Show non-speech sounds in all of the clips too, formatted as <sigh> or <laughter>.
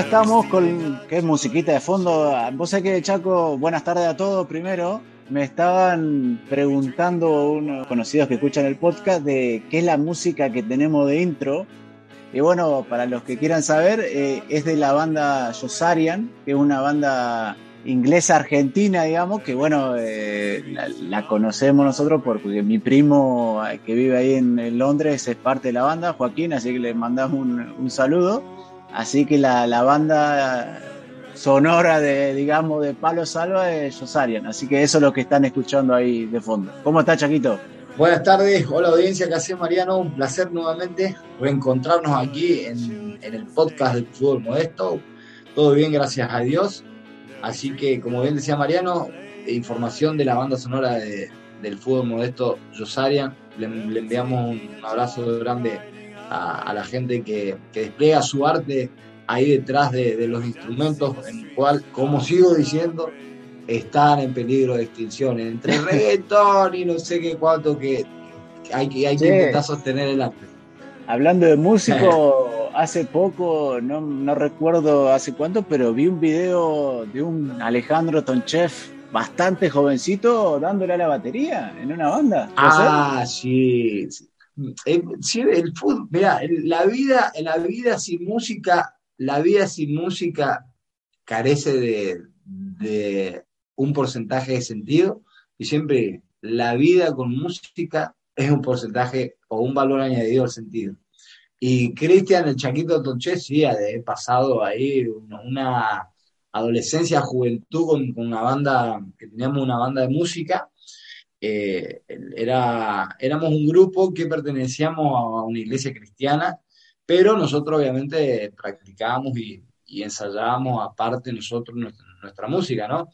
Estamos con qué musiquita de fondo. Vos sabés que, Chaco, buenas tardes a todos primero. Me estaban preguntando unos conocidos que escuchan el podcast de qué es la música que tenemos de intro. Y bueno, para los que quieran saber, eh, es de la banda Josarian, que es una banda inglesa argentina, digamos, que bueno, eh, la, conocemos nosotros porque mi primo eh, que vive ahí en, Londres es parte de la banda, Joaquín, así que le mandamos un saludo. Así que la, banda sonora de, digamos, de Palo Salva es Josarian. Así que eso es lo que están escuchando ahí de fondo. ¿Cómo está, Chaquito? Buenas tardes, hola audiencia, ¿qué hace Mariano? Un placer nuevamente reencontrarnos aquí en, el podcast del fútbol modesto. Todo bien, gracias a Dios. Así que, como bien decía Mariano, información de la banda sonora del fútbol modesto Josarian. Le, le enviamos un abrazo grande a, la gente que, despliega su arte ahí detrás de, los instrumentos, en el cual, como sigo diciendo, están en peligro de extinción. Entre <laughs> reggaetón y no sé qué cuánto que hay, que, hay que intentar sostener el arte. Hablando de músico, <laughs> hace poco, no, no, recuerdo hace cuánto, pero vi un video de un Alejandro Tonchev bastante jovencito dándole a la batería en una banda. Ah, sí, eh, el fútbol, mira, la vida, la vida sin música, la vida sin música carece de, un porcentaje de sentido y siempre la vida con música es un porcentaje o un valor añadido al sentido. Y Cristian, el Chaquito Tonché, sí, ha pasado ahí una, adolescencia, juventud con, con, una banda, que teníamos una banda de música eh, era, éramos un grupo que pertenecíamos a una iglesia cristiana, pero nosotros obviamente practicábamos y, ensayábamos aparte nosotros nuestra, música, ¿no?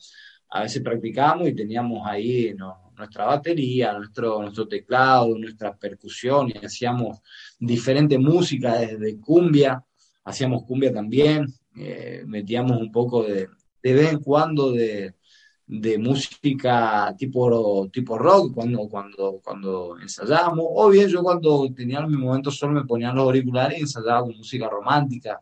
A veces practicábamos y teníamos ahí nuestra batería, nuestro, nuestro teclado, nuestra percusión y hacíamos diferente música desde cumbia, hacíamos cumbia también, eh, metíamos un poco de, de vez en cuando de, de música tipo, tipo rock cuando, cuando, cuando ensayábamos, o bien yo cuando tenía mi momento solo me ponía los auriculares y ensayaba con música romántica.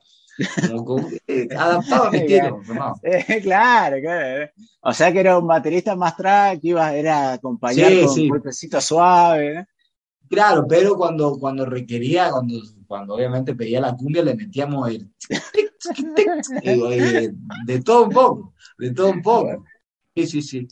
Como, eh, <laughs> adaptaba mi estilo. <laughs> Eh, claro, claro. O sea que era un baterista más track, iba, era acompañar con un golpecito suave. Claro, pero cuando, cuando requería, cuando, cuando obviamente pedía la cumbia, le metíamos el <laughs> de, de todo un poco, de todo un poco. Sí, sí, sí.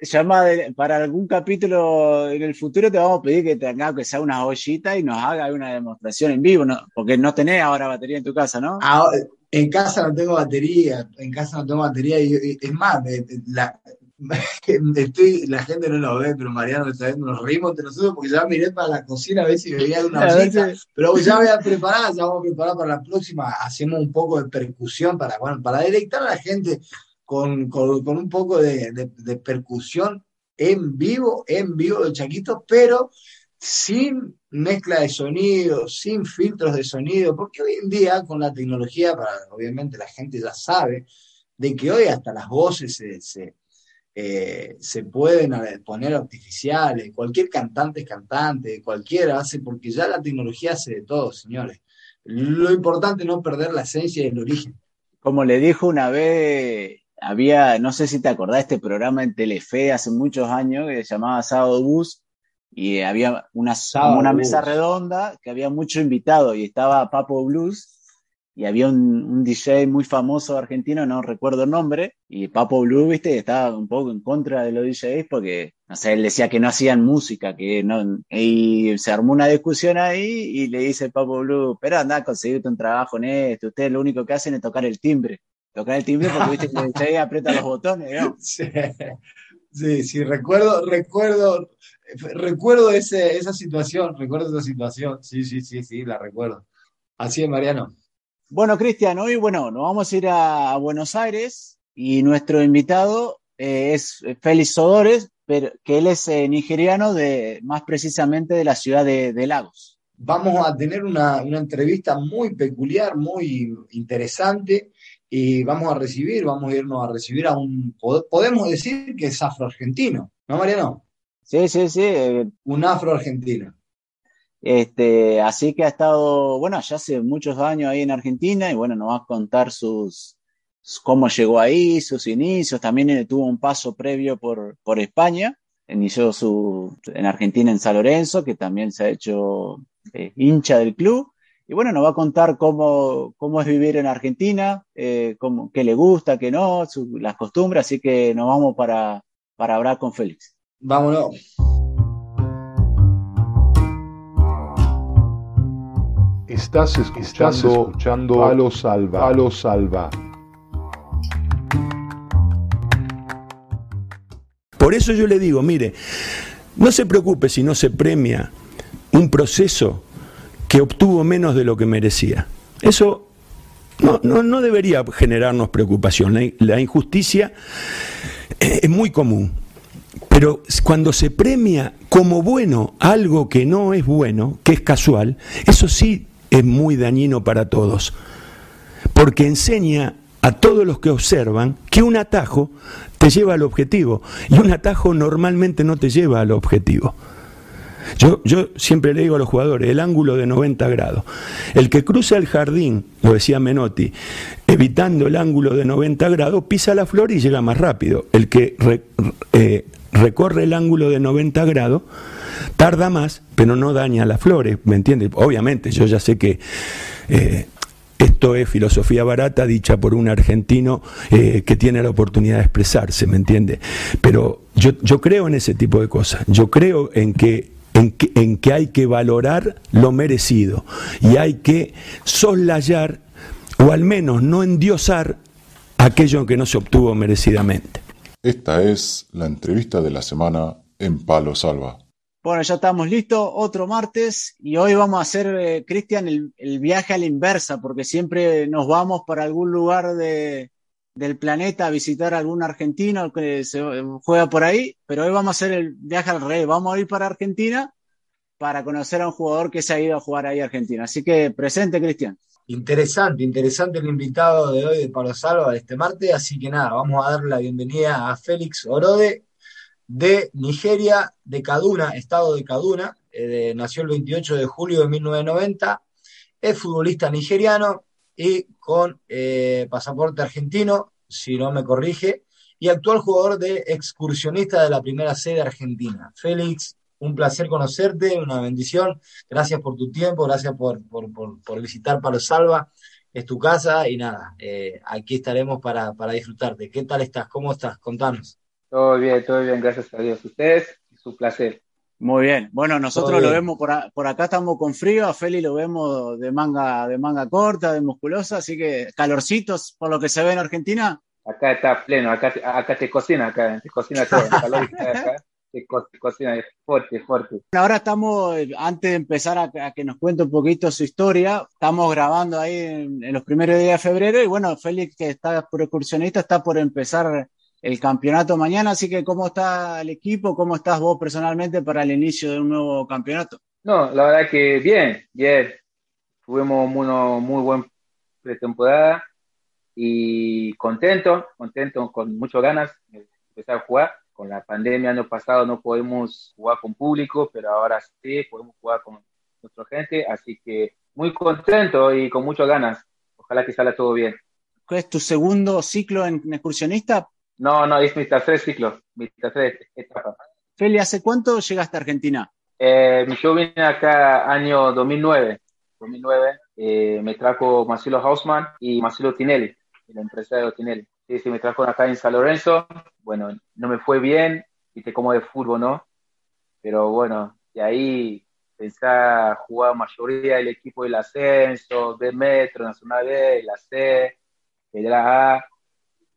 Llama para algún capítulo en el futuro te vamos a pedir que tenga que sea una ollita y nos haga una demostración en vivo, ¿no? porque no tenés ahora batería en tu casa, ¿no? Ah, en casa no tengo batería, en casa no tengo batería y, es más, la, <laughs> estoy, la gente no lo ve, pero Mariano está viendo, nos rimos entre nosotros porque ya miré para la cocina a ver si veía una ollita, pero ya voy a preparar, ya vamos a preparar para la próxima, hacemos un poco de percusión para, bueno, para deleitar a la gente con, un poco de, percusión en vivo, en vivo de Chaquito, pero sin mezcla de sonido, sin filtros de sonido, porque hoy en día con la tecnología, para, obviamente la gente ya sabe, de que hoy hasta las voces se, se, eh, pueden poner artificiales, cualquier cantante es cantante, cualquiera hace, porque ya la tecnología hace de todo, señores. Lo importante es no perder la esencia y el origen. Como le dijo una vez había, no sé si te acordás, este programa en Telefe hace muchos años que se llamaba Sábado Bus y había una, una mesa redonda que había muchos invitados y estaba Papo Blues y había un, DJ muy famoso argentino, no recuerdo el nombre, y Papo Blue, viste, estaba un poco en contra de los DJs porque, no sé, él decía que no hacían música, que no, y se armó una discusión ahí y le dice Papo Blue, pero anda a conseguirte un trabajo en esto, ustedes lo único que hacen es tocar el timbre, tocar el timbre porque viste <laughs> que DJ aprieta los botones, ¿no? Sí, sí, recuerdo, recuerdo, recuerdo ese, esa situación, recuerdo esa situación, sí, sí, sí, sí, la recuerdo. Así es, Mariano. Bueno, Cristian, hoy bueno, nos vamos a ir a, Buenos Aires y nuestro invitado eh, es Félix Sodores, pero, que él es eh, nigeriano, de, más precisamente de la ciudad de, Lagos. Vamos a tener una, entrevista muy peculiar, muy interesante, y vamos a recibir, vamos a irnos a recibir a un, podemos decir que es afroargentino, ¿no, Mariano? Sí, sí, sí. Eh, un afroargentino. Este, así que ha estado, bueno, ya hace muchos años ahí en Argentina y bueno, nos va a contar sus, cómo llegó ahí, sus inicios. También eh, tuvo un paso previo por, por España. Inició su, en Argentina en San Lorenzo, que también se ha hecho eh, hincha del club. Y bueno, nos va a contar cómo, cómo es vivir en Argentina, eh, cómo, qué le gusta, qué no, las costumbres. Así que nos vamos para, para hablar con Félix. Vámonos. Estás escuchando, a lo Salva. lo Salva. Por eso yo le digo, mire, no se preocupe si no se premia un proceso que obtuvo menos de lo que merecía. Eso no, no, debería generarnos preocupación. la, injusticia es muy común. Pero cuando se premia como bueno algo que no es bueno, que es casual, eso sí es muy dañino para todos, porque enseña a todos los que observan que un atajo te lleva al objetivo y un atajo normalmente no te lleva al objetivo. Yo, yo, siempre le digo a los jugadores, el ángulo de 90 grados. El que cruza el jardín, lo decía Menotti, evitando el ángulo de 90 grados, pisa la flor y llega más rápido. El que eh, recorre el ángulo de 90 grados, tarda más, pero no daña las flores, ¿me entiendes? Obviamente, yo ya sé que eh, esto es filosofía barata dicha por un argentino eh, que tiene la oportunidad de expresarse, ¿me entiende? Pero yo, yo creo en ese tipo de cosas, yo creo en que en que, en que, hay que valorar lo merecido y hay que soslayar o al menos no endiosar aquello que no se obtuvo merecidamente. Esta es la entrevista de la semana en Palo Salva. Bueno, ya estamos listos, otro martes, y hoy vamos a hacer, eh, Cristian, el, viaje a la inversa, porque siempre nos vamos para algún lugar de, del planeta a visitar a algún argentino que se juega por ahí, pero hoy vamos a hacer el viaje al rey, vamos a ir para Argentina para conocer a un jugador que se ha ido a jugar ahí a Argentina. Así que presente, Cristian. Interesante, interesante el invitado de hoy de Palo Salva este martes, así que nada, vamos a darle la bienvenida a Félix Orode, de Nigeria, de Kaduna, estado de Kaduna, eh, nació el 28 de julio de 1990, es futbolista nigeriano y con eh, pasaporte argentino, si no me corrige, y actual jugador de excursionista de la primera sede argentina. Félix, un placer conocerte, una bendición. Gracias por tu tiempo, gracias por, por, visitar Palo Salva. Es tu casa y nada, eh, aquí estaremos para, para disfrutarte. ¿Qué tal estás? ¿Cómo estás? Contanos. Todo bien, todo bien, gracias a Dios. Ustedes, su placer. Muy bien. Bueno, nosotros lo vemos por, por, acá estamos con frío, a Feli lo vemos de manga, de manga corta, de musculosa, así que calorcitos por lo que se ve en Argentina. Acá está pleno, acá, acá te cocina, acá te cocina todo, calor acá, te, cocina fuerte, fuerte. Ahora estamos, antes de empezar a, que nos cuente un poquito su historia, estamos grabando ahí en, en los primeros días de febrero y bueno, Félix que está por excursionista está por empezar el campeonato mañana, así que ¿cómo está el equipo? ¿Cómo estás vos personalmente para el inicio de un nuevo campeonato? No, la verdad que bien, bien. Tuvimos una muy buena pretemporada y contento, contento, con muchas ganas de empezar a jugar. Con la pandemia año pasado no podemos jugar con público, pero ahora sí podemos jugar con nuestra gente, así que muy contento y con muchas ganas. Ojalá que salga todo bien. ¿Cuál es tu segundo ciclo en excursionista? No, no, es mi tercer ciclo, mi tercer etapa. Feli, ¿hace cuánto llegaste a Argentina? Eh, yo vine acá año 2009, 2009 eh, me trajo Marcelo Hausmann y Marcelo Tinelli, el empresario Tinelli. Sí, sí, me trajo acá en San Lorenzo. Bueno, no me fue bien, viste como de fútbol, ¿no? Pero bueno, de ahí pensé a jugar mayoría del equipo del ascenso, B Metro, Nacional B, la C, la A.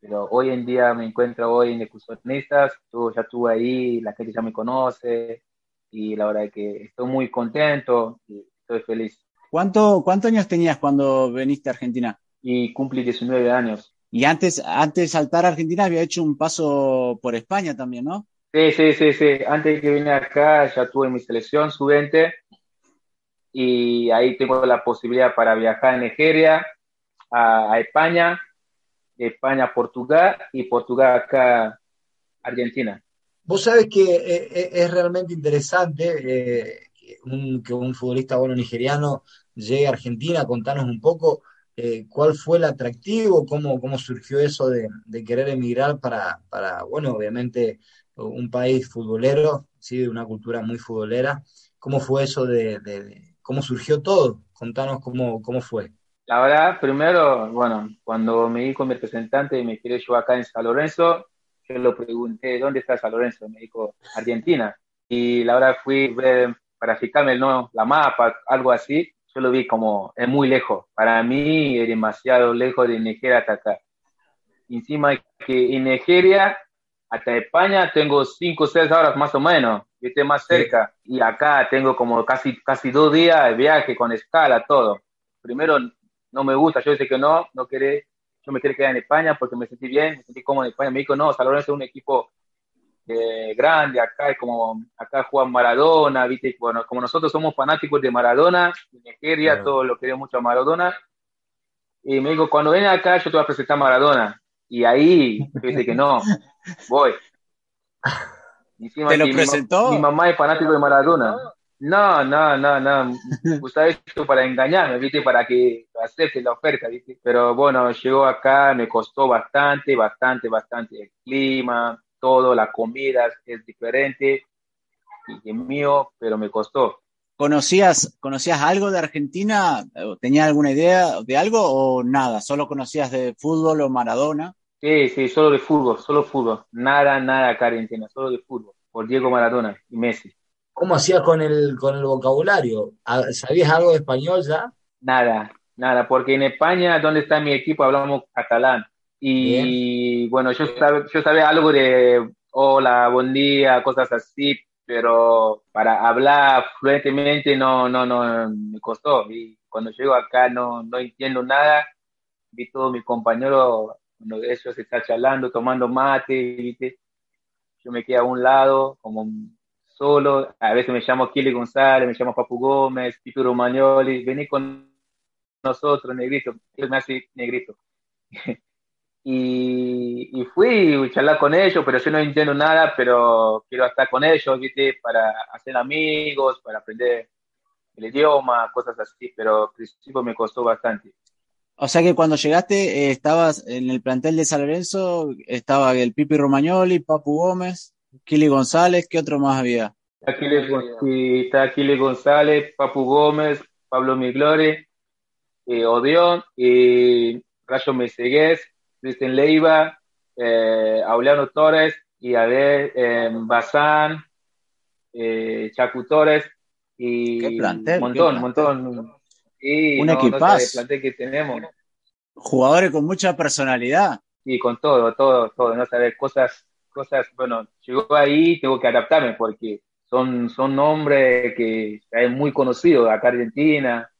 Pero hoy en día me encuentro hoy en Excursionistas, ya estuve ahí, la gente ya me conoce y la verdad es que estoy muy contento y estoy feliz. ¿Cuánto, ¿Cuántos años tenías cuando viniste a Argentina? Y cumplí 19 años. Y antes, antes de saltar a Argentina había hecho un paso por España también, ¿no? Sí, sí, sí, sí. Antes de que vine acá ya tuve mi selección sub-20 y ahí tengo la posibilidad para viajar a Nigeria, a, España, España Portugal y Portugal acá Argentina. Vos sabés que eh, eh, es realmente interesante eh, que un futbolista bueno nigeriano llegue a Argentina, contanos un poco cuál fue el atractivo, cómo, cómo surgió eso de, querer emigrar para, para, bueno, obviamente un país futbolero, ¿sí? de una cultura muy futbolera. ¿Cómo fue eso de, cómo surgió todo? Contanos cómo, cómo fue. La verdad, primero, bueno, cuando me di con mi representante y me quedé yo acá en San Lorenzo, yo lo pregunté, ¿dónde está San Lorenzo? Me dijo, Argentina. Y la verdad fui para fijarme ¿no? la mapa, algo así, yo lo vi como, es muy lejos. Para mí es demasiado lejos de Nigeria hasta acá. Encima que en Nigeria hasta España tengo cinco o seis horas más o menos, esté más cerca. Y acá tengo como casi, casi dos días de viaje con escala, todo. Primero, no me gusta, yo dije que no, no quería, yo me quería quedar en España porque me sentí bien, me sentí cómodo en España. Me dijo, no, Salvador es un equipo eh, grande, acá es como, acá juega Maradona, ¿viste? Bueno, como nosotros somos fanáticos de Maradona, en Nigeria, todo todos lo queremos mucho a Maradona. Y me dijo, cuando venga acá, yo te voy a presentar a Maradona. Y ahí, dice que no, voy. <laughs> ¿Te lo presentó? Mi, mamá es fanático de Maradona. No, no, no, no. Gustaba esto para engañarme, ¿viste? Para que acepte la oferta, ¿viste? Pero bueno, llegó acá, me costó bastante, bastante, bastante el clima, todo, la comida es diferente y es mío, pero me costó. ¿Conocías, ¿Conocías algo de Argentina? ¿Tenías alguna idea de algo o nada? ¿Solo conocías de fútbol o Maradona? Sí, sí, solo de fútbol, solo fútbol. Nada, nada acá Argentina, solo de fútbol. Por Diego Maradona y Messi. ¿Cómo hacías con el, con el vocabulario? ¿Sabías algo de español ya? Nada, nada, porque en España, donde está mi equipo, hablamos catalán. Y bueno, yo, yo sabía algo de hola, buen día, cosas así, pero para hablar fluentemente no, no, no, me costó. Y cuando llego acá no, no entiendo nada. Vi todos mis compañeros, cuando ellos están charlando, tomando mate, ¿viste? yo me quedo a un lado, como solo. A veces me llamo Kili González, me llamo Papu Gómez, Tito Romagnoli, vení con nosotros, negrito. Él me hace negrito. <laughs> Y, fui a charlar con ellos, pero yo no entiendo nada, pero quiero estar con ellos, ¿viste? Para hacer amigos, para aprender el idioma, cosas así, pero al principio me costó bastante. O sea que cuando llegaste, eh, estabas en el plantel de San Lorenzo, estaba el Pipi Romagnoli, Papu Gómez, Kili González, ¿qué otro más había? Está Kili González, Papu Gómez, Pablo Miglore, eh, Odeón, Rayo Mesegués, Cristian Leiva, eh, Auliano Torres y a ver, eh, Bazán, eh, Chacu Torres y un montón, un montón. Y un equipazo. que tenemos. Jugadores con mucha personalidad. Y con todo, todo, todo, no sabes, cosas, cosas, bueno, llegó ahí, tengo que adaptarme porque son, son nombres que es muy conocidos acá en Argentina,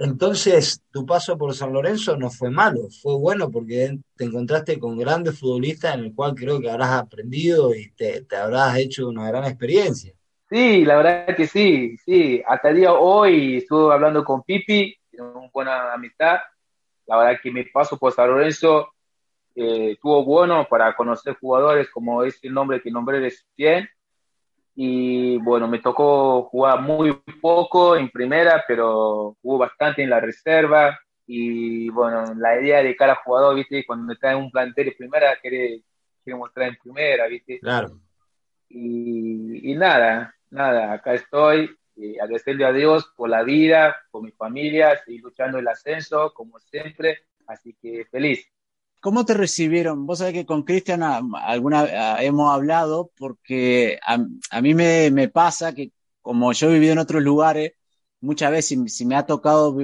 entonces, tu paso por San Lorenzo no fue malo, fue bueno porque te encontraste con grandes futbolistas en el cual creo que habrás aprendido y te, habrás hecho una gran experiencia. Sí, la verdad que sí, sí. Hasta el día hoy estuve hablando con Pipi, una buena amistad. La verdad que mi paso por San Lorenzo eh, estuvo bueno para conocer jugadores como ese el nombre que nombré de 100 y bueno, me tocó jugar muy poco en primera, pero jugó bastante en la reserva y bueno, la idea de cada jugador, viste, cuando está en un plantel de primera, quiere, quiere mostrar en primera, viste. Claro. Y, y nada, nada, acá estoy, que agradecerle a Dios por la vida, por mi familia, seguir luchando el ascenso, como siempre, así que feliz. ¿Cómo te recibieron? Vos sabés que con Cristian alguna hemos hablado porque a, mí me, me, pasa que como yo he vivido en otros lugares, muchas veces si, me ha tocado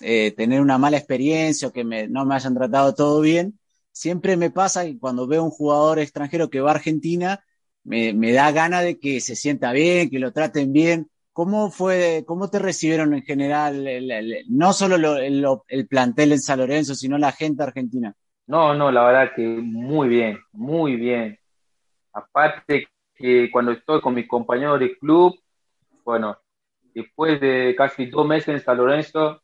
eh, tener una mala experiencia o que me, no me hayan tratado todo bien, siempre me pasa que cuando veo un jugador extranjero que va a Argentina, me, me da gana de que se sienta bien, que lo traten bien. ¿Cómo fue, cómo te recibieron en general, no solo el, plantel en San Lorenzo, sino la gente argentina? No, no, la verdad que muy bien, muy bien. Aparte que cuando estoy con mis compañeros de club, bueno, después de casi dos meses en San Lorenzo,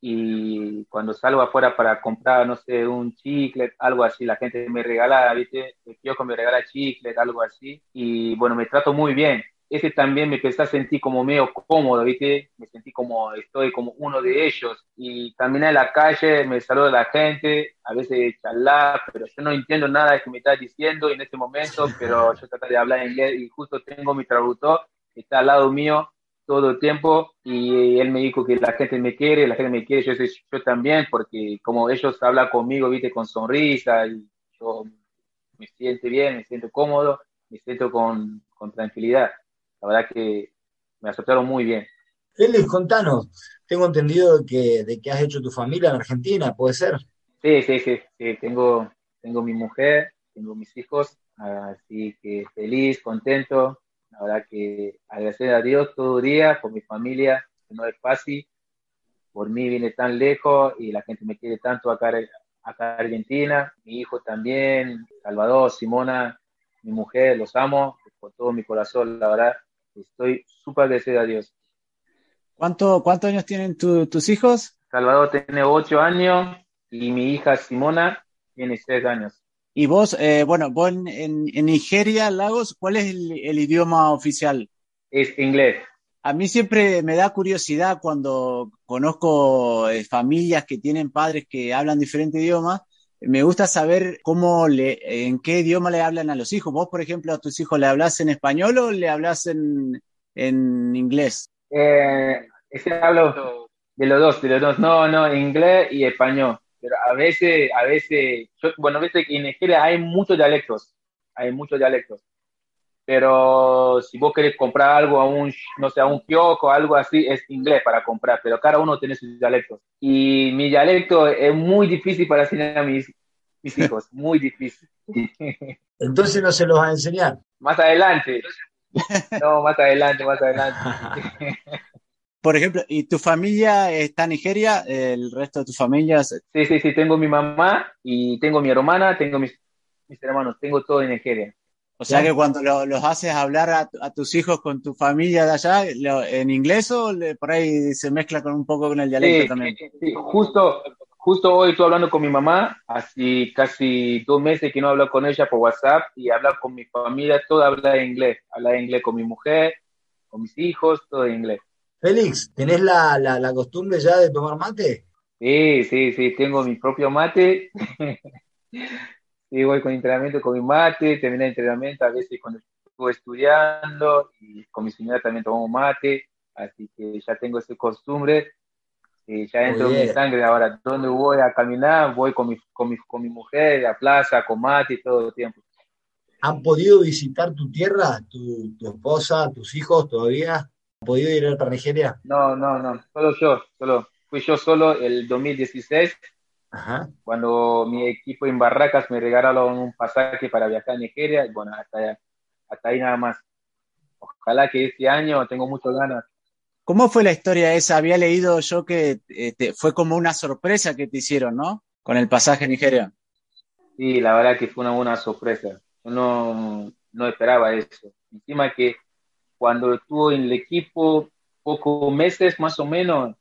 y cuando salgo afuera para comprar, no sé, un chicle, algo así, la gente me regala, ¿viste? El kiosco me regala chicle, algo así, y bueno, me trato muy bien. Ese también me empecé a sentir como medio cómodo, ¿viste? Me sentí como, estoy como uno de ellos. Y también en la calle me saluda la gente, a veces charlar, pero yo no entiendo nada de que me está diciendo en este momento, <laughs> pero yo trato de hablar inglés y justo tengo mi traductor que está al lado mío todo el tiempo y él me dijo que la gente me quiere, la gente me quiere, yo, yo también, porque como ellos hablan conmigo, viste, con sonrisa, y yo me siento bien, me siento cómodo, me siento con, con tranquilidad. La verdad que me aceptaron muy bien. Félix, contanos, tengo entendido que, de que has hecho tu familia en Argentina, ¿puede ser? Sí, sí, sí, sí, tengo, tengo mi mujer, tengo mis hijos, así que feliz, contento, la verdad que agradecer a Dios todo el día por mi familia, que no es fácil. Por mí viene tan lejos y la gente me quiere tanto acá, acá en Argentina. Mi hijo también, Salvador, Simona, mi mujer, los amo con todo mi corazón, la verdad. Estoy súper agradecido a Dios. ¿Cuánto, ¿Cuántos años tienen tus hijos? Salvador tiene ocho años y mi hija Simona tiene seis años. Y vos, eh, bueno, vos en, Nigeria, Lagos, ¿cuál es el, idioma oficial? Es inglés. A mí siempre me da curiosidad cuando conozco eh, familias que tienen padres que hablan diferentes idiomas. Me gusta saber cómo le, en qué idioma le hablan a los hijos. Vos, por ejemplo, a tus hijos le hablas en español o le hablas en, en inglés? Eh, hablo de los dos, de los dos. No, no, inglés y español pero a veces, a veces, bueno, viste que en Nigeria hay muchos dialectos, hay muchos dialectos, pero si vos querés comprar algo a un, no sé, a un kiosco o algo así, es inglés para comprar, pero cada uno tiene sus dialectos. Y mi dialecto es muy difícil para enseñar a mis, mis hijos, <laughs> muy difícil. <laughs> Entonces no se los va a enseñar. Más adelante. No, más adelante, más adelante. <laughs> Por ejemplo, ¿y tu familia está en Nigeria? ¿El resto de tu familia? Sí, sí, sí, tengo mi mamá y tengo mi hermana, tengo mis, mis hermanos, tengo todo en Nigeria. O sea que cuando los haces hablar a, tus hijos con tu familia de allá, ¿en inglés o por ahí se mezcla con un poco con el dialecto también? Sí, justo, justo hoy estoy hablando con mi mamá, así casi dos meses que no hablo con ella por WhatsApp y hablar con mi familia, todo habla inglés. Habla inglés con mi mujer, con mis hijos, todo en inglés. Félix, ¿tenés la, la, costumbre ya de tomar mate? Sí, sí, sí, tengo mi propio mate. <laughs> voy con entrenamiento con mi mate, terminé el entrenamiento a veces cuando estoy estudiando y con mi señora también tomo mate, así que ya tengo esa costumbre. Y ya entro en mi sangre ahora. Donde voy a caminar, voy con mi, con mi, con mi mujer a plaza, con mate todo el tiempo. ¿Han podido visitar tu tierra, tu, tu esposa, tus hijos todavía? podido ir para Nigeria? No, no, no, solo yo, solo. Fui yo solo el 2016, Ajá. cuando mi equipo en Barracas me regalaron un pasaje para viajar a Nigeria, y bueno, hasta, hasta ahí nada más. Ojalá que este año tengo muchas ganas. ¿Cómo fue la historia esa? Había leído yo que este, fue como una sorpresa que te hicieron, ¿no? Con el pasaje a Nigeria. Sí, la verdad que fue una buena sorpresa. Yo no, no esperaba eso. Encima que cuando estuvo en el equipo pocos meses más o menos,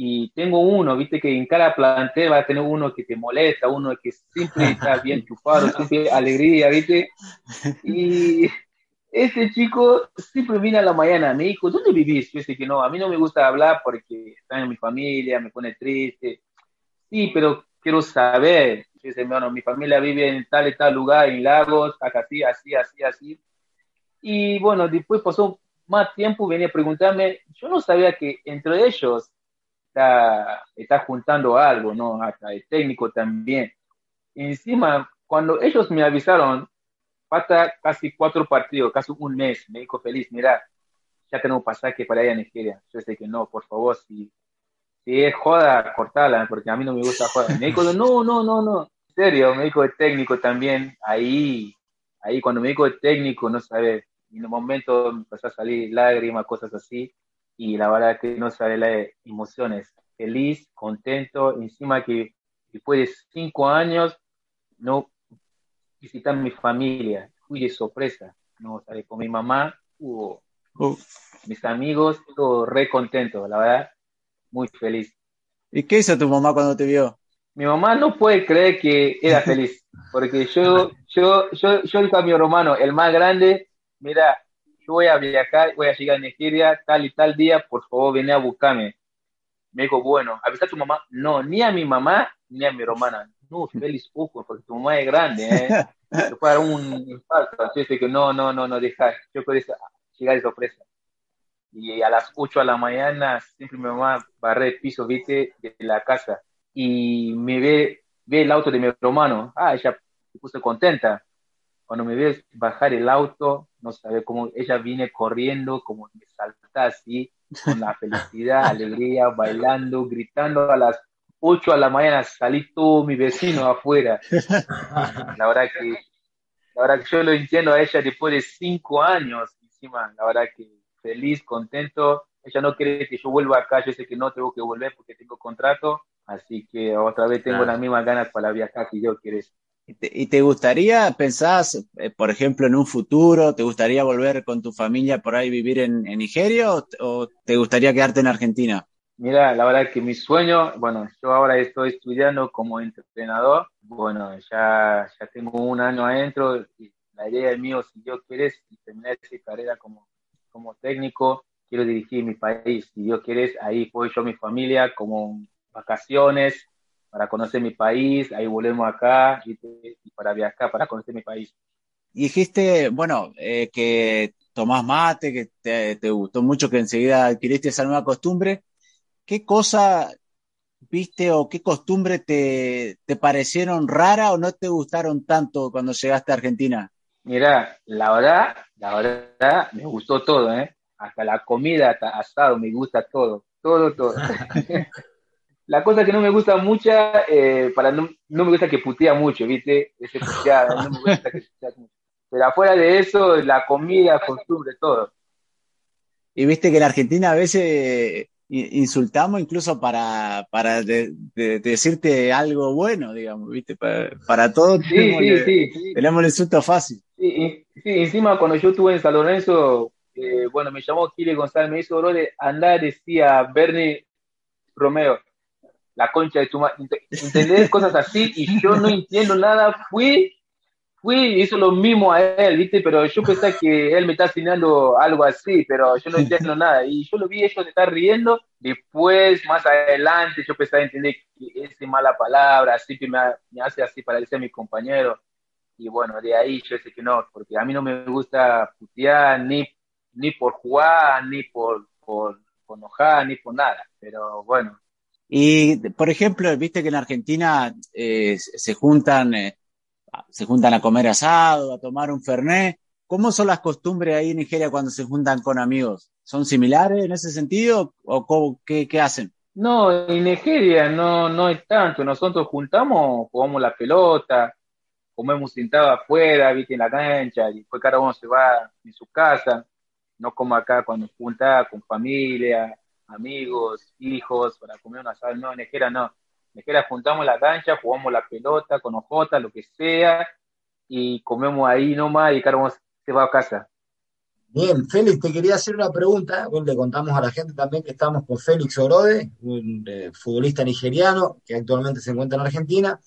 y tengo uno, viste que en cada plantel va a tener uno que te molesta, uno que siempre está bien chupado, siempre alegría, viste, y ese chico siempre viene a la mañana, me dijo, ¿dónde vivís? Yo que no, a mí no me gusta hablar porque está en mi familia, me pone triste, sí, pero quiero saber, yo sé, bueno, mi familia vive en tal y tal lugar, en Lagos, acá así, así, así, así, y bueno, después pasó más tiempo venía a preguntarme, yo no sabía que entre ellos está, está juntando algo, ¿no? Hasta el técnico también. encima, cuando ellos me avisaron, falta casi cuatro partidos, casi un mes, me dijo feliz, mira, ya tenemos pasaje para ir a Nigeria. Yo sé que no, por favor, si, si es joda, cortala, porque a mí no me gusta joda. Me dijo, no, no, no, no, en serio, me dijo el técnico también, ahí, ahí cuando me dijo el técnico, no sabe, en un momento me empezó a salir lágrimas, cosas así, y la verdad que no sabe las emociones, feliz, contento, encima que después de cinco años no visitar mi familia, fui de sorpresa, no sabe, con mi mamá, hubo mis amigos, todo re contento, la verdad, muy feliz. ¿Y qué hizo tu mamá cuando te vio? Mi mamá no puede creer que era feliz, porque yo, yo, yo, yo el cambio romano, el más grande, mira, yo voy a viajar, voy a llegar a Nigeria tal y tal día, por favor, ven a buscarme. Me dijo, bueno, avisa a tu mamá. No, ni a mi mamá, ni a mi hermana. No, <laughs> feliz poco, porque tu mamá es grande, ¿eh? <laughs> Un infarto. Así que no, no, no, no, deja. Yo quiero llegar de sorpresa. Y a las 8 de la mañana, siempre mi mamá barre el piso, viste, de la casa. Y me ve, ve el auto de mi hermano. Ah, ella se puso contenta. Cuando me ve bajar el auto, no sabe cómo, ella viene corriendo, como me salta así, con la felicidad, <laughs> alegría, bailando, gritando a las 8 de la mañana, salí todo mi vecino afuera. La verdad que, la verdad que yo lo entiendo a ella después de 5 años, encima, la verdad que feliz, contento.Ella no quiere que yo vuelva acá, yo sé que no tengo que volver porque tengo contrato, así que otra vez tengo las mismas ganas para viajar si yo quieres. ¿Y te, gustaría, pensás, eh, por ejemplo, en un futuro, te gustaría volver con tu familia por ahí vivir en, Nigeria o, te gustaría quedarte en Argentina? Mira, la verdad que mi sueño, bueno, yo ahora estoy estudiando como entrenador, bueno, ya, ya tengo un año adentro, la idea es mío, si yo quieres, terminar esa carrera como, como técnico, quiero dirigir mi país, si yo quieres, ahí voy yo, mi familia, como vacaciones, para conocer mi país, ahí volvemos acá y, para viajar, para conocer mi país. dijiste, bueno, eh, que tomás mate, que te, te, gustó mucho, que enseguida adquiriste esa nueva costumbre. ¿Qué cosa viste o qué costumbre te, te parecieron rara o no te gustaron tanto cuando llegaste a Argentina? Mira, la verdad, la verdad, me gustó todo, ¿eh? Hasta la comida, hasta asado, me gusta todo, todo, todo. <laughs> La cosa que no me gusta mucho, eh, para no, no, me gusta que putea mucho, ¿viste? Ese puteada, no me gusta que putea mucho. Pero afuera de eso, la comida, costumbre, todo. Y viste que en Argentina a veces insultamos incluso para, para decirte algo bueno, digamos, ¿viste? Para, todo sí, tenemos, sí, sí, tenemos, el insulto fácil. Sí, sí, encima cuando yo estuve en San Lorenzo, eh, bueno, me llamó Kile González, me hizo de andar, decía Bernie Romeo, la concha de tu madre, entender cosas así y yo no entiendo nada, fui, fui, hizo lo mismo a él, ¿viste? Pero yo pensé que él me está asignando algo así, pero yo no entiendo nada. Y yo lo vi, ellos se están riendo, después, más adelante, yo empecé a entender que es mala palabra, así que me, hace así para decir a mi compañero. Y bueno, de ahí yo sé que no, porque a mí no me gusta putear ni, ni por jugar, ni por, por, por enojar, ni por nada. Pero bueno, y, por ejemplo, viste que en Argentina eh, se juntan, eh, se juntan a comer asado, a tomar un fernet. ¿Cómo son las costumbres ahí en Nigeria cuando se juntan con amigos? ¿Son similares en ese sentido o qué, qué, hacen? No, en Nigeria no, no es tanto. Nosotros juntamos, jugamos la pelota, comemos sentado afuera, viste, en la cancha, y después cada uno se va en su casa. No como acá cuando junta con familia, amigos, hijos, para comer una asado. No, en Nejera no. En juntamos la cancha, jugamos la pelota con ojota, lo que sea, y comemos ahí nomás y Carlos se va a casa. Bien, Félix, te quería hacer una pregunta. le contamos a la gente también que estamos con Félix Orode, un eh, futbolista nigeriano que actualmente se encuentra en Argentina.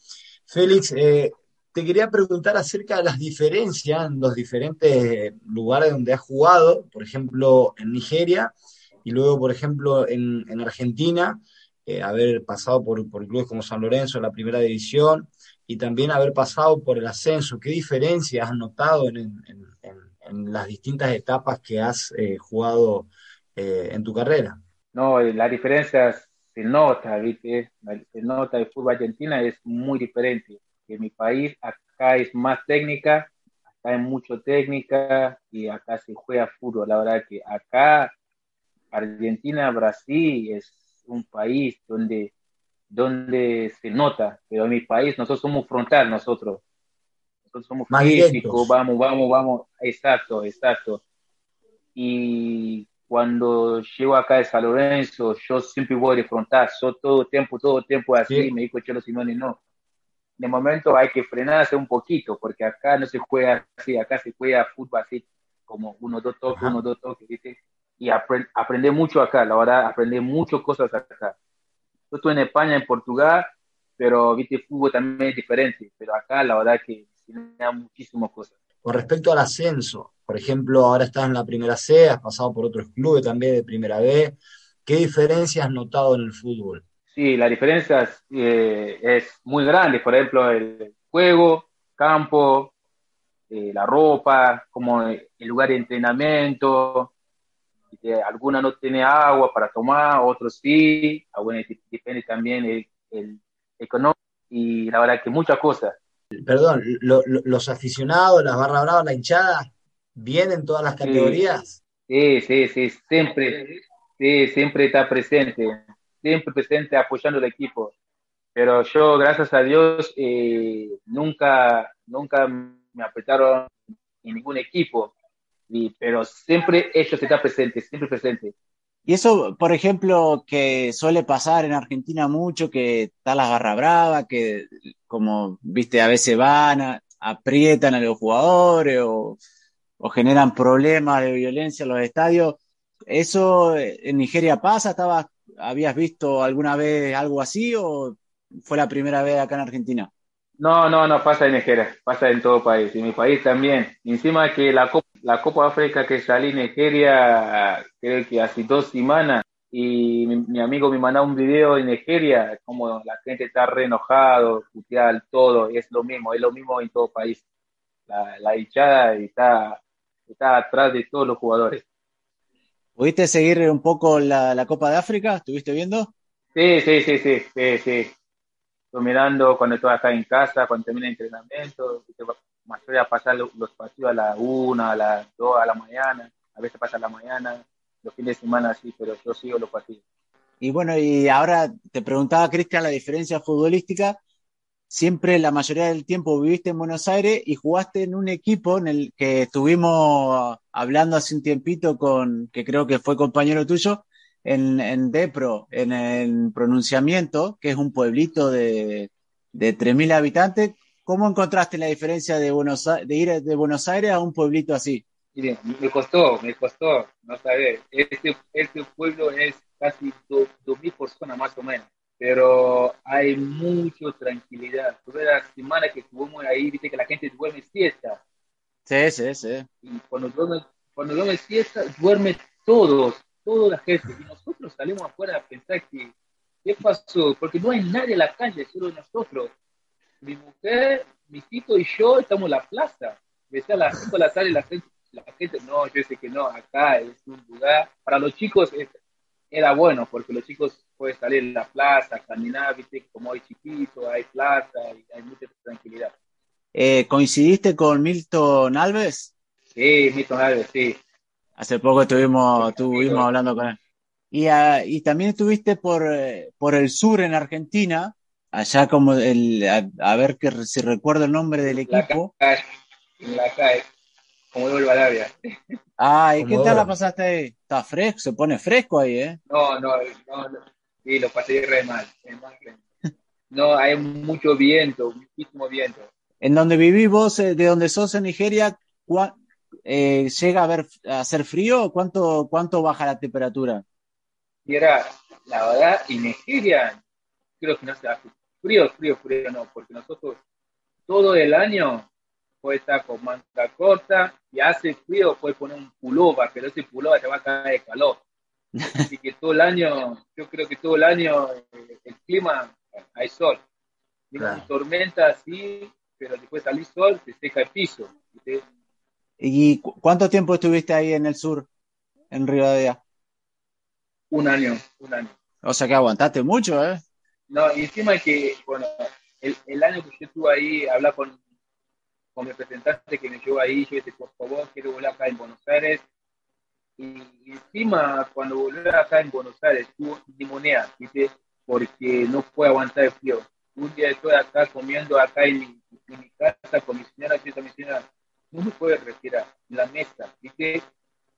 Félix, eh, te quería preguntar acerca de las diferencias en los diferentes lugares donde has jugado, por ejemplo, en Nigeria y luego, por ejemplo, en, en Argentina, eh, haber pasado por, por, clubes como San Lorenzo en la primera división y también haber pasado por el ascenso. ¿Qué diferencias has notado en, en, las distintas etapas que has eh, jugado eh, en tu carrera. No, la diferencia se nota, ¿viste? Se nota, el fútbol argentina es muy diferente. En mi país, acá es más técnica, acá hay mucho técnica y acá se juega fútbol. La verdad que acá, Argentina, Brasil es un país donde, donde se nota, pero en mi país nosotros somos frontal, nosotros. Nosotros somos físicos, vamos, vamos, vamos, exacto, exacto. Y cuando llego acá de San Lorenzo, yo siempre voy de frontal, yo todo el tiempo, todo el tiempo así, me dijo Chelo Simone, no. De momento hay que frenarse un poquito, porque acá no se juega así, acá se juega fútbol así, como uno, dos toques, uno, dos toques, ¿viste? Y aprendí mucho acá, la verdad, aprendí muchas cosas acá. Yo estuve en España, en Portugal, pero, ¿viste? Fútbol también es diferente, pero acá la verdad que da muchísimas cosas. Con respecto al ascenso, por ejemplo, ahora estás en la primera C, has pasado por otros clubes también de primera B. ¿Qué diferencia has notado en el fútbol? Sí, la diferencia es, eh, es muy grande. Por ejemplo, el juego, campo, eh, la ropa, como el lugar de entrenamiento. Alguna no tiene agua para tomar, otros sí. Bueno, depende también el, el económico y la verdad que muchas cosas perdón, los aficionados, las barra bravas, la hinchada, ¿vienen todas las categorías? Sí, sí, sí, siempre, sí, siempre está presente, siempre presente apoyando al equipo. Pero yo, gracias a Dios, eh, nunca, nunca me apretaron en ningún equipo, pero siempre ellos están presentes, siempre presentes. Y eso, por ejemplo, que suele pasar en Argentina mucho, que está la garra brava, que como, viste, a veces van, aprietan a los jugadores o, generan problemas de violencia en los estadios. ¿Eso en Nigeria pasa? ¿Estabas, ¿Habías visto alguna vez algo así o fue la primera vez acá en Argentina? No, no, no pasa en Nigeria, pasa en todo país, en mi país también. Encima que la Copa, la Copa África que salí en Nigeria, creo que hace dos semanas, y mi, amigo me mandó un video en Nigeria, como la gente está re enojado, puteal, todo, es lo mismo, es lo mismo en todo país. La, la hinchada está, está atrás de todos los jugadores. ¿Pudiste seguir un poco la, la Copa de África? ¿Estuviste viendo? Sí, sí, sí, sí, sí, sí estoy mirando cuando estoy acá en casa, cuando termina el entrenamiento, más voy a pasar los partidos a la una, a las dos, a la mañana, a veces pasa a la mañana, los fines de semana sí, pero yo sigo los partidos. Y bueno, y ahora te preguntaba, Cristian, la diferencia futbolística. Siempre, la mayoría del tiempo viviste en Buenos Aires y jugaste en un equipo en el que estuvimos hablando hace un tiempito con, que creo que fue compañero tuyo, en, en Depro, en el pronunciamiento, que es un pueblito de, de 3.000 habitantes, ¿cómo encontraste la diferencia de, Buenos, de ir de Buenos Aires a un pueblito así? Miren, me costó, me costó, no saber. Este, este pueblo es casi 2.000 personas más o menos, pero hay mucha tranquilidad. Tuve la semana que estuvimos ahí, viste que la gente duerme siesta. Sí, sí, sí. Y cuando duerme, cuando duerme siesta, duerme todos, toda la gente. Y nosotros salimos afuera a pensar que, ¿qué pasó? Porque no hay nadie en la calle, solo nosotros. Mi mujer, mi hijito y yo estamos en la plaza. Decía a las 5 de la tarde la gente, la gente, no, yo sé que no, acá es un lugar. Para los chicos era bueno, porque los chicos pueden salir en la plaza, caminar, viste, como hay chiquito, hay plaza y hay mucha tranquilidad. Eh, ¿Coincidiste con Milton Alves? Sí, Milton Alves, sí. Hace poco estuvimos, estuvimos hablando con él. Y, ah, y también estuviste por, eh, por el sur en Argentina, allá como el, a, ver que, si recuerdo el nombre del equipo. En la calle, como Valavia. Ah, ¿y qué tal la pasaste ahí? Está fresco, se pone fresco ahí, ¿eh? No, no, no, no. sí, lo pasé re mal. No, hay mucho viento, muchísimo viento. En donde vivís vos, eh, de donde sos en Nigeria, eh, llega a, ver, a hacer frío? ¿Cuánto, ¿Cuánto baja la temperatura? Mira, la verdad, en Nigeria creo que no se hace frío, frío, frío, no, porque nosotros todo el año puede estar con manga corta y hace frío, puede poner un pullover, pero ese pullover te va a caer de calor. Así que todo el año, yo creo que todo el año eh, el clima hay sol. Tiene tormenta así, pero después salir sol, se seca el piso. ¿Y cuánto tiempo estuviste ahí en el sur, en Rivadavia? Un año, un año. O sea que aguantaste mucho, ¿eh? No, y encima que, bueno, el, año que yo estuve ahí, hablar con, con mi representante que me llevó ahí, yo dije, por favor, quiero volver acá en Buenos Aires. Y, encima, cuando volví acá en Buenos Aires, tuvo neumonía, ¿viste? Porque no fue aguantar el frío. Un día estoy acá comiendo acá en mi, mi casa con mi señora, y mi señora, no me puede retirar en la mesa, ¿viste?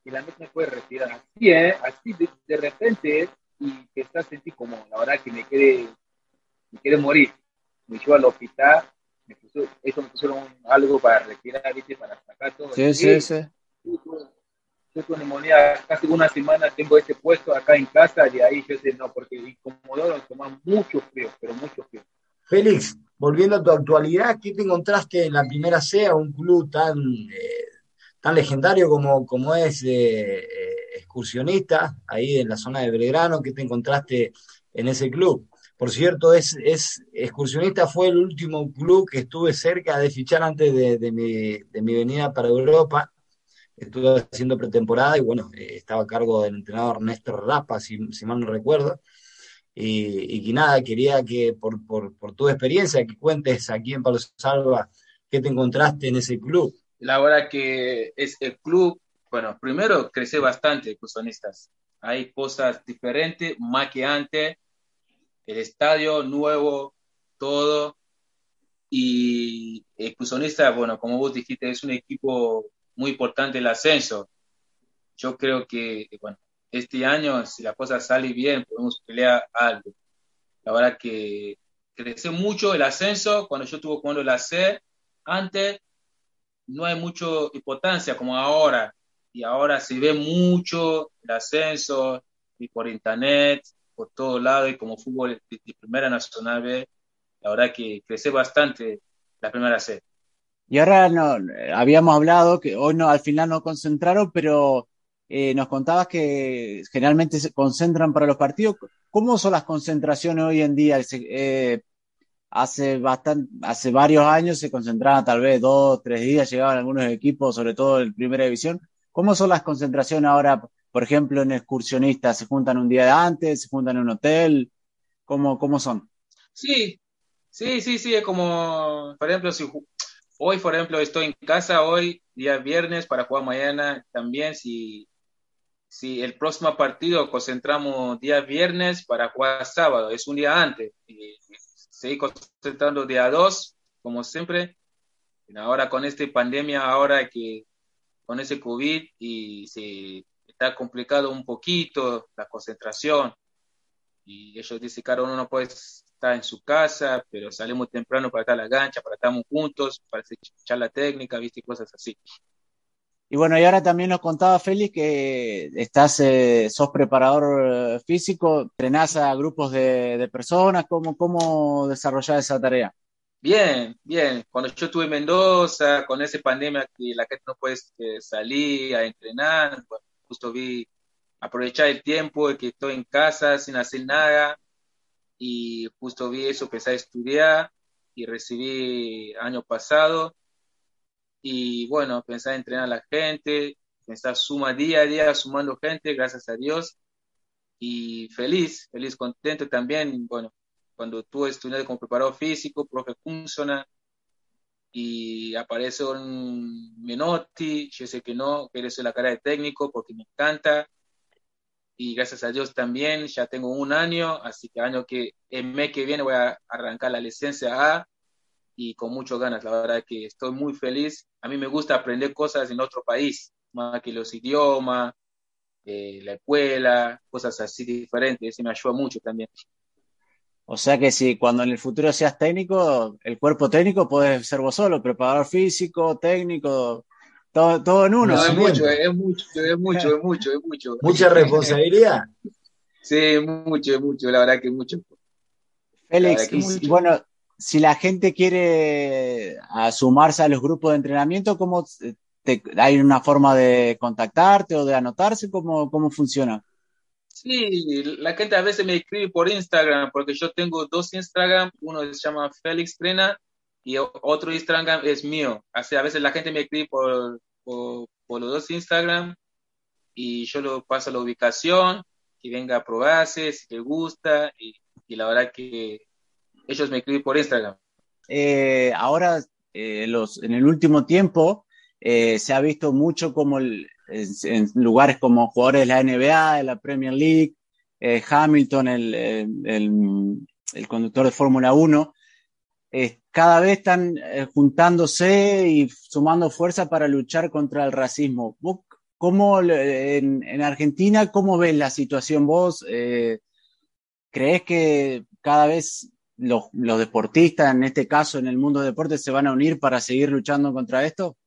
Y la mesa me puede retirar. Así, ¿eh? Así de, de repente, y que está así como, la verdad que me quiere, me quiere morir. Me llevó al hospital, me puso, eso me pusieron algo para retirar, ¿viste? Para sacar todo. Sí, sí, sí. Yo con neumonía casi una semana tengo este puesto acá en casa y ahí yo sé, no, porque el Comodoro toma mucho frío, pero mucho frío. Félix, volviendo a tu actualidad, ¿qué te encontraste en la primera C un club tan, eh, tan legendario como, como es eh, eh, excursionista, ahí en la zona de Belgrano? ¿Qué te encontraste en ese club? Por cierto, es, es excursionista fue el último club que estuve cerca de fichar antes de, mi, de mi venida para Europa. Estuve haciendo pretemporada y bueno, estaba a cargo del entrenador Néstor Rapa, si, si mal no recuerdo. Y, y, nada, quería que por, por, por, tu experiencia, que cuentes aquí en Palo Salva, qué te encontraste en ese club. La verdad que es el club, bueno, primero crecí bastante, excursionistas. Hay cosas diferentes, más que antes. El estadio nuevo, todo. Y excursionista, bueno, como vos dijiste, es un equipo muy importante el ascenso. Yo creo que, bueno, este año, si la cosa sale bien, podemos pelear algo. La verdad que creció mucho el ascenso cuando yo estuve jugando la C. Antes no hay mucha importancia como ahora. Y ahora se ve mucho el ascenso y por internet, por todo lado, y como fútbol de, Primera Nacional B, la verdad que crece bastante la Primera C. Y ahora no, habíamos hablado que hoy no, al final no concentraron, pero eh, nos contabas que generalmente se concentran para los partidos. ¿Cómo son las concentraciones hoy en día? Eh, hace, bastante, hace varios años se concentraban tal vez dos, tres días, llegaban algunos equipos, sobre todo en primera división. ¿Cómo son las concentraciones ahora, por ejemplo, en excursionistas? ¿Se juntan un día antes? ¿Se juntan en un hotel? ¿Cómo, cómo son? Sí, sí, sí, sí, es como, por ejemplo, si hoy, por ejemplo, estoy en casa hoy, día viernes, para jugar mañana también, si si el próximo partido concentramos día viernes para jugar sábado, es un día antes. Y seguir concentrando día dos, como siempre. Ahora con esta pandemia, ahora que con ese COVID y se está complicado un poquito la concentración. Y ellos dicen que uno no puede estar en su casa, pero salimos temprano para estar a la gancha, para estar juntos, para echar la técnica, viste, cosas así. Y bueno, y ahora también nos contaba Félix que estás, eh, sos preparador eh, físico, entrenás a grupos de, personas, ¿cómo, ¿cómo desarrollás esa tarea? Bien, bien. Cuando yo estuve en Mendoza, con esa pandemia que la gente no puede este, salir a entrenar, justo vi aprovechar el tiempo de que estoy en casa sin hacer nada y justo vi eso, empecé a estudiar y recibí año pasado y bueno, pensar en entrenar a la gente, pensar suma día a día, sumando gente, gracias a Dios. Y feliz, feliz, contento también, bueno, cuando tú estudias como preparador físico, profe funciona y aparece un Menotti, yo sé que no, que eres la cara de técnico porque me encanta. Y gracias a Dios también, ya tengo un año, así que año que el mes que viene voy a arrancar la licencia A y con muchas ganas. La verdad que estoy muy feliz. A mí me gusta aprender cosas en otro país, más que los idiomas, eh, la escuela, cosas así diferentes. Eso me ayuda mucho también. O sea que si cuando en el futuro seas técnico, el cuerpo técnico puedes ser vos solo, preparador físico, técnico, todo, todo en uno. es mucho, es mucho, es mucho, es mucho, es mucho. <laughs> Mucha responsabilidad. <laughs> sí, mucho, es mucho, la verdad que mucho. Félix, y, bueno, si la gente quiere sumarse a los grupos de entrenamiento, ¿cómo hay una forma de contactarte o de anotarse? ¿Cómo, cómo funciona? Sí, la gente a veces me escribe por Instagram, porque yo tengo dos Instagram, uno se llama Félix Trena y otro Instagram es mío. Así, a veces la gente me escribe por, por, los dos Instagram y yo lo paso la ubicación, que venga a probarse, si te gusta, y, la verdad que ellos me escriben por Instagram. Eh, ahora, eh, los, en el último tiempo, eh, se ha visto mucho como en, lugares como jugadores de la NBA, de la Premier League, Hamilton, el, el, conductor de Fórmula 1, cada vez están juntándose y sumando fuerza para luchar contra el racismo. ¿Cómo en, Argentina, cómo ves la situación vos? Eh, ¿Crees que cada vez los, deportistas, en este caso en el mundo de deportes, se van a unir para seguir luchando contra esto?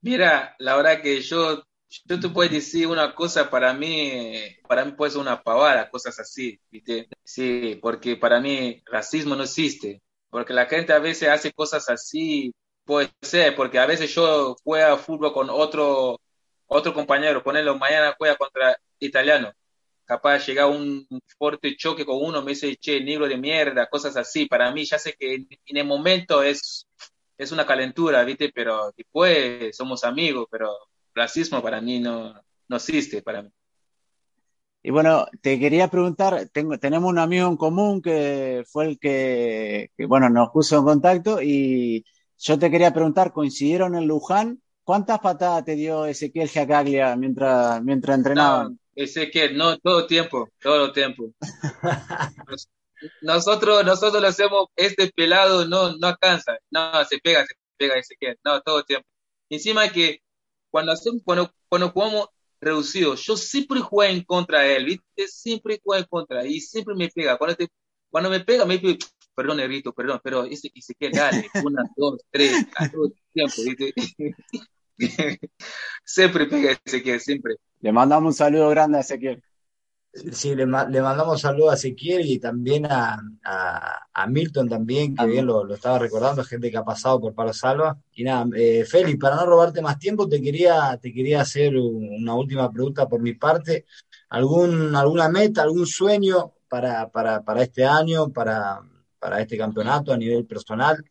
Mira, la verdad que yo, yo te puedo decir una cosa, para mí, para mí puede ser una pavada, cosas así, ¿viste? Sí, porque para mí racismo no existe, porque la gente a veces hace cosas así, puede ser, porque a veces yo juego fútbol con otro otro compañero, ponerlo mañana juega contra italiano, capaz llega un fuerte choque con uno, me dice, che, negro de mierda, cosas así. Para mí, ya sé que en el momento es, es una calentura, ¿viste? Pero después somos amigos, pero racismo para mí no, no existe, para mí. Y bueno, te quería preguntar, tengo, tenemos un amigo en común que fue el que, que, bueno, nos puso en contacto y yo te quería preguntar, ¿coincidieron en Luján ¿Cuántas patadas te dio Ezequiel Jacaglia mientras, mientras entrenaban? No, Ezequiel, no, todo tiempo, todo tiempo. <laughs> nosotros, nosotros lo hacemos, este pelado no, no alcanza, no, se pega, se pega Ezequiel, no, todo tiempo. Encima que cuando hacemos, cuando, cuando jugamos reducido, yo siempre juego en contra de él, ¿viste? Siempre juego en contra y siempre me pega. Cuando, te, cuando me pega, me dice, perdón, negrito, perdón, pero Ezequiel, dale, <laughs> una, dos, tres, a todo tiempo, ¿viste? <laughs> siempre pega Ezequiel, siempre. Le mandamos un saludo grande a Ezequiel. Sí, le, mandamos un saludo a Ezequiel y también a, Milton también, que bien lo, estaba recordando, gente que ha pasado por Palo Salva. Y nada, eh, Félix, para no robarte más tiempo, te quería, te quería hacer una última pregunta por mi parte. ¿Algún, ¿Alguna meta, algún sueño para, para, para este año, para, para este campeonato a nivel personal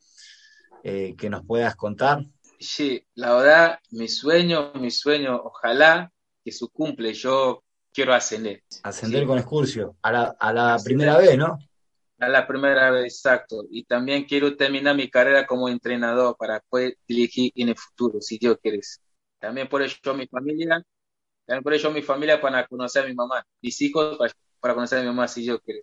eh, que nos puedas contar? sí, la verdad, mi sueño, mi sueño, ojalá que su cumple, yo quiero ascender. Ascender con Excursio, a la, a la primera vez, ¿no? A la primera vez, exacto. Y también quiero terminar mi carrera como entrenador para poder dirigir en el futuro, si Dios quiere. También por eso mi familia, también por eso mi familia para conocer a mi mamá, mis hijos para, conocer a mi mamá, si Dios quiere.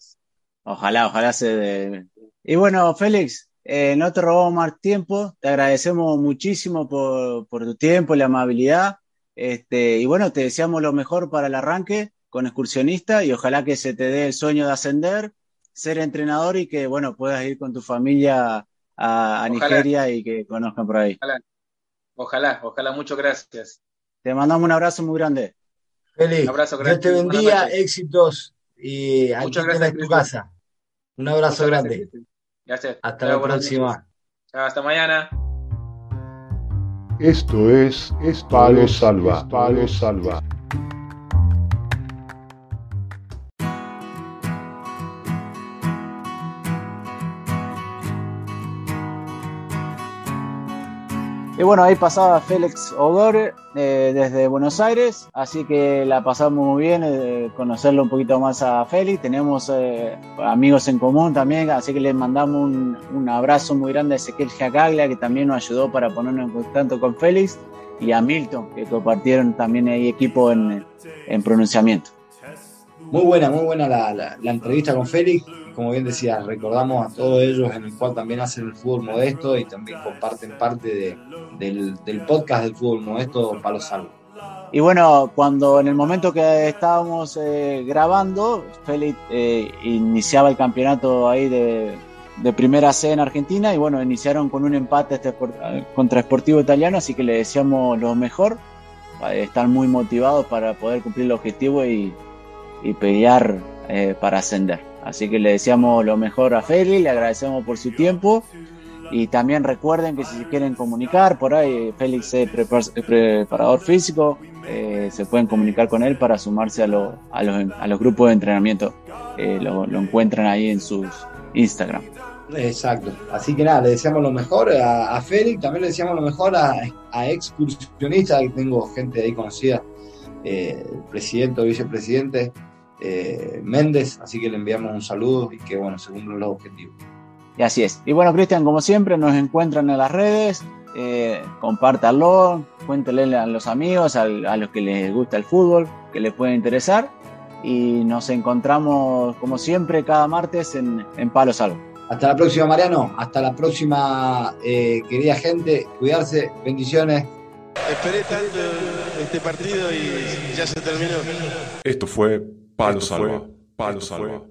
Ojalá, ojalá se dé. Y bueno, Félix, eh, no te robamos más tiempo, te agradecemos muchísimo por, tu tiempo y la amabilidad. Este, y bueno, te deseamos lo mejor para el arranque con excursionista y ojalá que se te dé el sueño de ascender, ser entrenador y que bueno, puedas ir con tu familia a, Nigeria y que conozcan por ahí. Ojalá. ojalá, muchas gracias. Te mandamos un abrazo muy grande. Feliz. Un abrazo grande. Dios te bendiga, éxitos y muchas gracias en tu casa. Un abrazo grande. Gracias. Hasta la próxima. Hasta mañana. Esto es, es Palo Salva. Palo Salva. Y bueno, ahí pasaba Félix Odor eh, desde Buenos Aires, así que la pasamos muy bien, eh, conocerlo un poquito más a Félix. Tenemos eh, amigos en común también, así que le mandamos un, abrazo muy grande a Ezequiel Jacaglia, que también nos ayudó para ponernos en contacto con Félix, y a Milton, que compartieron también ahí equipo en, pronunciamiento. Muy buena, muy buena la entrevista con Félix como bien decía, recordamos a todos ellos en el cual también hacen el fútbol modesto y también comparten parte del, podcast del fútbol modesto para los salvos. Y bueno, cuando en el momento que estábamos eh, grabando, Félix eh, iniciaba el campeonato ahí de, primera C en Argentina y bueno, iniciaron con un empate este, contra Sportivo Italiano, así que le decíamos lo mejor, están muy motivados para poder cumplir el objetivo y, pelear eh, para ascender. Así que le deseamos lo mejor a Feli, le agradecemos por su tiempo y también recuerden que si se quieren comunicar, por ahí Félix es preparador físico, eh, se pueden comunicar con él para sumarse a, los, grupos de entrenamiento. Eh, lo, encuentran ahí en sus Instagram. Exacto. Así que nada, le deseamos lo mejor a, a Félix, también le deseamos lo mejor a, a excursionistas, tengo gente ahí conocida, eh, presidente o vicepresidente, eh, Méndez, así que le enviamos un saludo y que bueno, según los objetivos. Y así es. Y bueno, Cristian, como siempre, nos encuentran en las redes, eh, compártanlo, cuéntenle a los amigos, a, a los que les gusta el fútbol, que les puede interesar. Y nos encontramos, como siempre, cada martes en, en Palo Salvo. Hasta la próxima, Mariano. Hasta la próxima, eh, querida gente. Cuidarse. Bendiciones. Esperé tanto este partido y ya se terminó. Esto fue Palo Salva. Palo Salva.